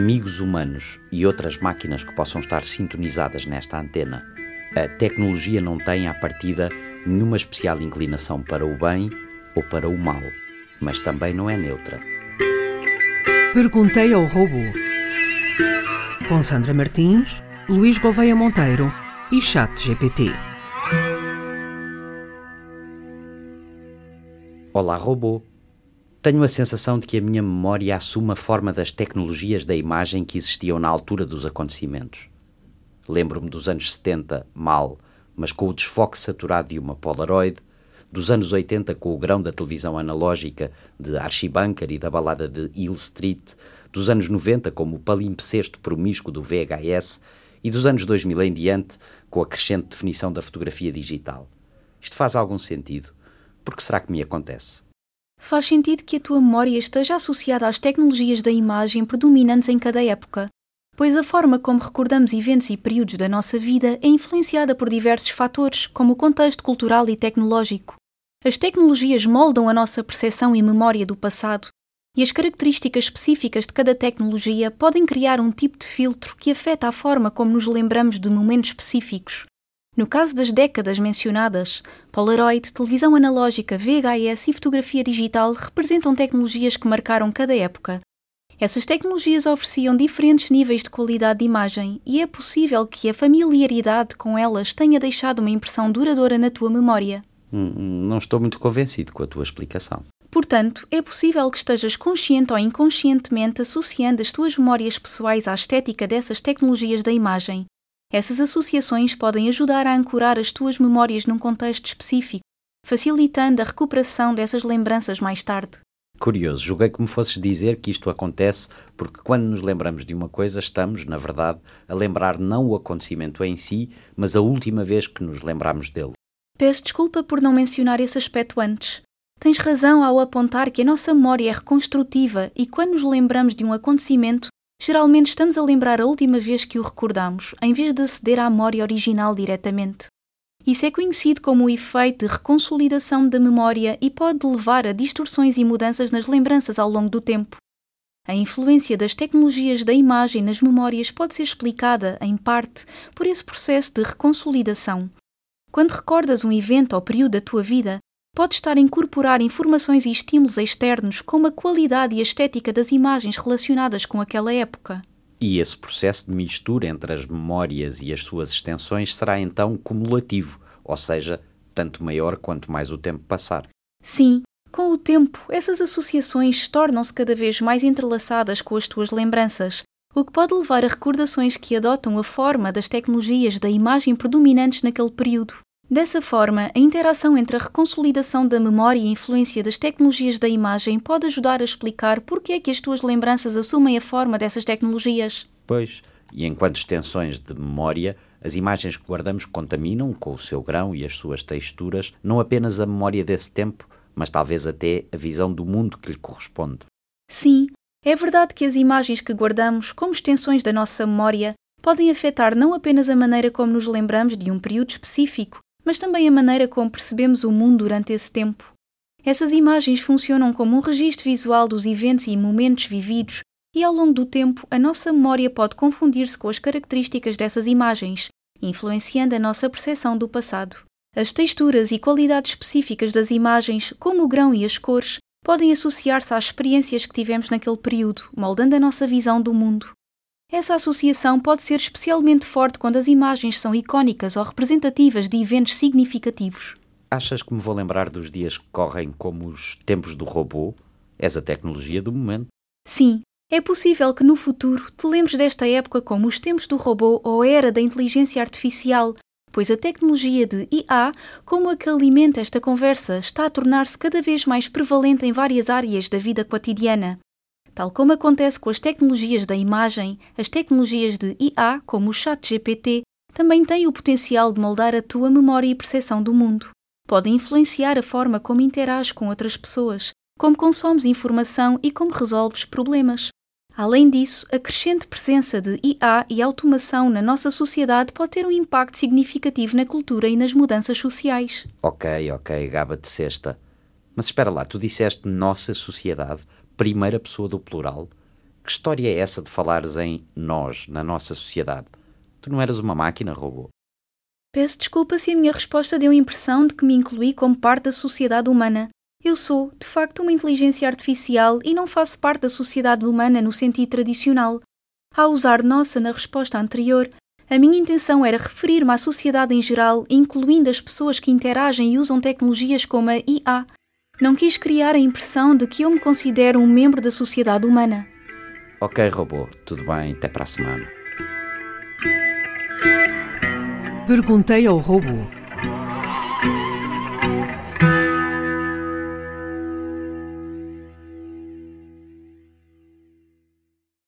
amigos humanos e outras máquinas que possam estar sintonizadas nesta antena, a tecnologia não tem, à partida, nenhuma especial inclinação para o bem ou para o mal, mas também não é neutra. Perguntei ao robô. Com Sandra Martins, Luís Gouveia Monteiro e Chat GPT. Olá, robô. Tenho a sensação de que a minha memória assume a forma das tecnologias da imagem que existiam na altura dos acontecimentos. Lembro-me dos anos 70, mal, mas com o desfoque saturado de uma Polaroid, dos anos 80 com o grão da televisão analógica de Archie Bunker e da balada de Hill Street, dos anos 90 como o palimpsesto promíscuo do VHS e dos anos 2000 em diante com a crescente definição da fotografia digital. Isto faz algum sentido? Por que será que me acontece? Faz sentido que a tua memória esteja associada às tecnologias da imagem predominantes em cada época, pois a forma como recordamos eventos e períodos da nossa vida é influenciada por diversos fatores, como o contexto cultural e tecnológico. As tecnologias moldam a nossa percepção e memória do passado, e as características específicas de cada tecnologia podem criar um tipo de filtro que afeta a forma como nos lembramos de momentos específicos, no caso das décadas mencionadas, Polaroid, televisão analógica, VHS e fotografia digital representam tecnologias que marcaram cada época. Essas tecnologias ofereciam diferentes níveis de qualidade de imagem e é possível que a familiaridade com elas tenha deixado uma impressão duradoura na tua memória. Hum, não estou muito convencido com a tua explicação. Portanto, é possível que estejas consciente ou inconscientemente associando as tuas memórias pessoais à estética dessas tecnologias da imagem essas associações podem ajudar a ancorar as tuas memórias num contexto específico, facilitando a recuperação dessas lembranças mais tarde. Curioso, julguei que me fosses dizer que isto acontece porque quando nos lembramos de uma coisa estamos, na verdade, a lembrar não o acontecimento em si, mas a última vez que nos lembramos dele. Peço desculpa por não mencionar esse aspecto antes. Tens razão ao apontar que a nossa memória é reconstrutiva e quando nos lembramos de um acontecimento, Geralmente estamos a lembrar a última vez que o recordamos, em vez de aceder à memória original diretamente. Isso é conhecido como o efeito de reconsolidação da memória e pode levar a distorções e mudanças nas lembranças ao longo do tempo. A influência das tecnologias da imagem nas memórias pode ser explicada, em parte, por esse processo de reconsolidação. Quando recordas um evento ou período da tua vida, pode estar a incorporar informações e estímulos externos como a qualidade e a estética das imagens relacionadas com aquela época. E esse processo de mistura entre as memórias e as suas extensões será então cumulativo, ou seja, tanto maior quanto mais o tempo passar. Sim, com o tempo, essas associações tornam-se cada vez mais entrelaçadas com as tuas lembranças, o que pode levar a recordações que adotam a forma das tecnologias da imagem predominantes naquele período. Dessa forma, a interação entre a reconsolidação da memória e a influência das tecnologias da imagem pode ajudar a explicar porque é que as tuas lembranças assumem a forma dessas tecnologias. Pois, e enquanto extensões de memória, as imagens que guardamos contaminam, com o seu grão e as suas texturas, não apenas a memória desse tempo, mas talvez até a visão do mundo que lhe corresponde. Sim, é verdade que as imagens que guardamos, como extensões da nossa memória, podem afetar não apenas a maneira como nos lembramos de um período específico, mas também a maneira como percebemos o mundo durante esse tempo. Essas imagens funcionam como um registro visual dos eventos e momentos vividos, e ao longo do tempo a nossa memória pode confundir-se com as características dessas imagens, influenciando a nossa percepção do passado. As texturas e qualidades específicas das imagens, como o grão e as cores, podem associar-se às experiências que tivemos naquele período, moldando a nossa visão do mundo. Essa associação pode ser especialmente forte quando as imagens são icónicas ou representativas de eventos significativos. Achas que me vou lembrar dos dias que correm como os tempos do robô? És a tecnologia do momento. Sim, é possível que no futuro te lembres desta época como os tempos do robô ou a era da inteligência artificial, pois a tecnologia de IA, como a que alimenta esta conversa, está a tornar-se cada vez mais prevalente em várias áreas da vida cotidiana. Tal como acontece com as tecnologias da imagem, as tecnologias de IA, como o ChatGPT, também têm o potencial de moldar a tua memória e percepção do mundo. Podem influenciar a forma como interages com outras pessoas, como consomes informação e como resolves problemas. Além disso, a crescente presença de IA e automação na nossa sociedade pode ter um impacto significativo na cultura e nas mudanças sociais. Ok, ok, gaba de sexta. Mas espera lá, tu disseste nossa sociedade primeira pessoa do plural. Que história é essa de falares em nós, na nossa sociedade? Tu não eras uma máquina, robô? Peço desculpa se a minha resposta deu a impressão de que me incluí como parte da sociedade humana. Eu sou, de facto, uma inteligência artificial e não faço parte da sociedade humana no sentido tradicional. Ao usar nossa na resposta anterior, a minha intenção era referir-me à sociedade em geral, incluindo as pessoas que interagem e usam tecnologias como a IA. Não quis criar a impressão de que eu me considero um membro da sociedade humana. Ok, robô, tudo bem, até para a semana. Perguntei ao robô.